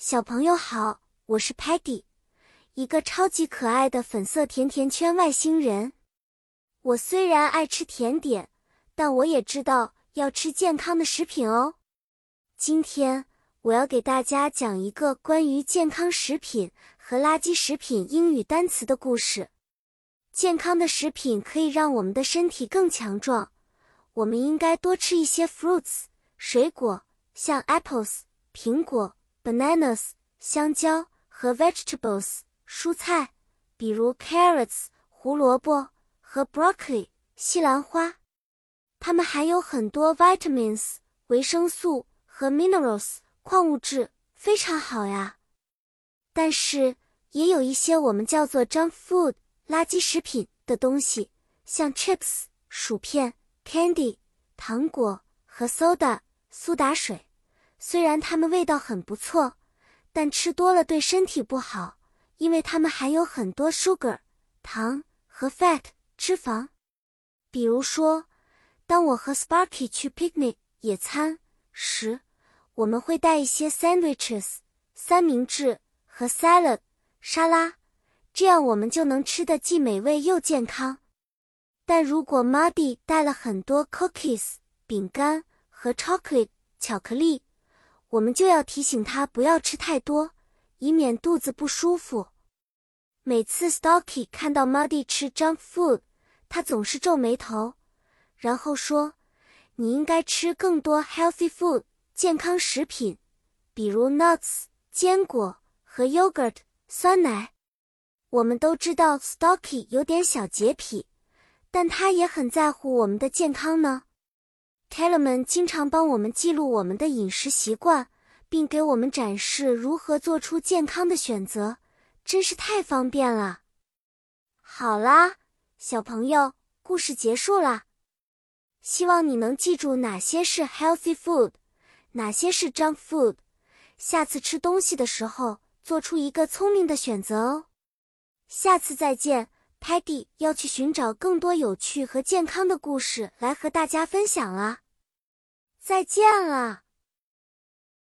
小朋友好，我是 Patty，一个超级可爱的粉色甜甜圈外星人。我虽然爱吃甜点，但我也知道要吃健康的食品哦。今天我要给大家讲一个关于健康食品和垃圾食品英语单词的故事。健康的食品可以让我们的身体更强壮，我们应该多吃一些 fruits 水果，像 apples 苹果。Bananas 香蕉和 vegetables 蔬菜，比如 carrots 胡萝卜和 broccoli 西兰花，它们含有很多 vitamins 维生素和 minerals 矿物质，非常好呀。但是也有一些我们叫做 junk food 垃圾食品的东西，像 chips 薯片、candy 糖果和 soda 苏打水。虽然它们味道很不错，但吃多了对身体不好，因为它们含有很多 sugar 糖和 fat 脂肪。比如说，当我和 Sparky 去 picnic 野餐时，我们会带一些 sandwiches 三明治和 salad 沙拉，这样我们就能吃的既美味又健康。但如果 Muddy 带了很多 cookies 饼干和 chocolate 巧克力，我们就要提醒他不要吃太多，以免肚子不舒服。每次 Stocky 看到 Muddy 吃 junk food，他总是皱眉头，然后说：“你应该吃更多 healthy food 健康食品，比如 nuts 坚果和 yogurt 酸奶。”我们都知道 Stocky 有点小洁癖，但他也很在乎我们的健康呢。Tellerman 经常帮我们记录我们的饮食习惯，并给我们展示如何做出健康的选择，真是太方便了。好啦，小朋友，故事结束啦。希望你能记住哪些是 healthy food，哪些是 junk food，下次吃东西的时候做出一个聪明的选择哦。下次再见。Patty 要去寻找更多有趣和健康的故事来和大家分享了，再见了。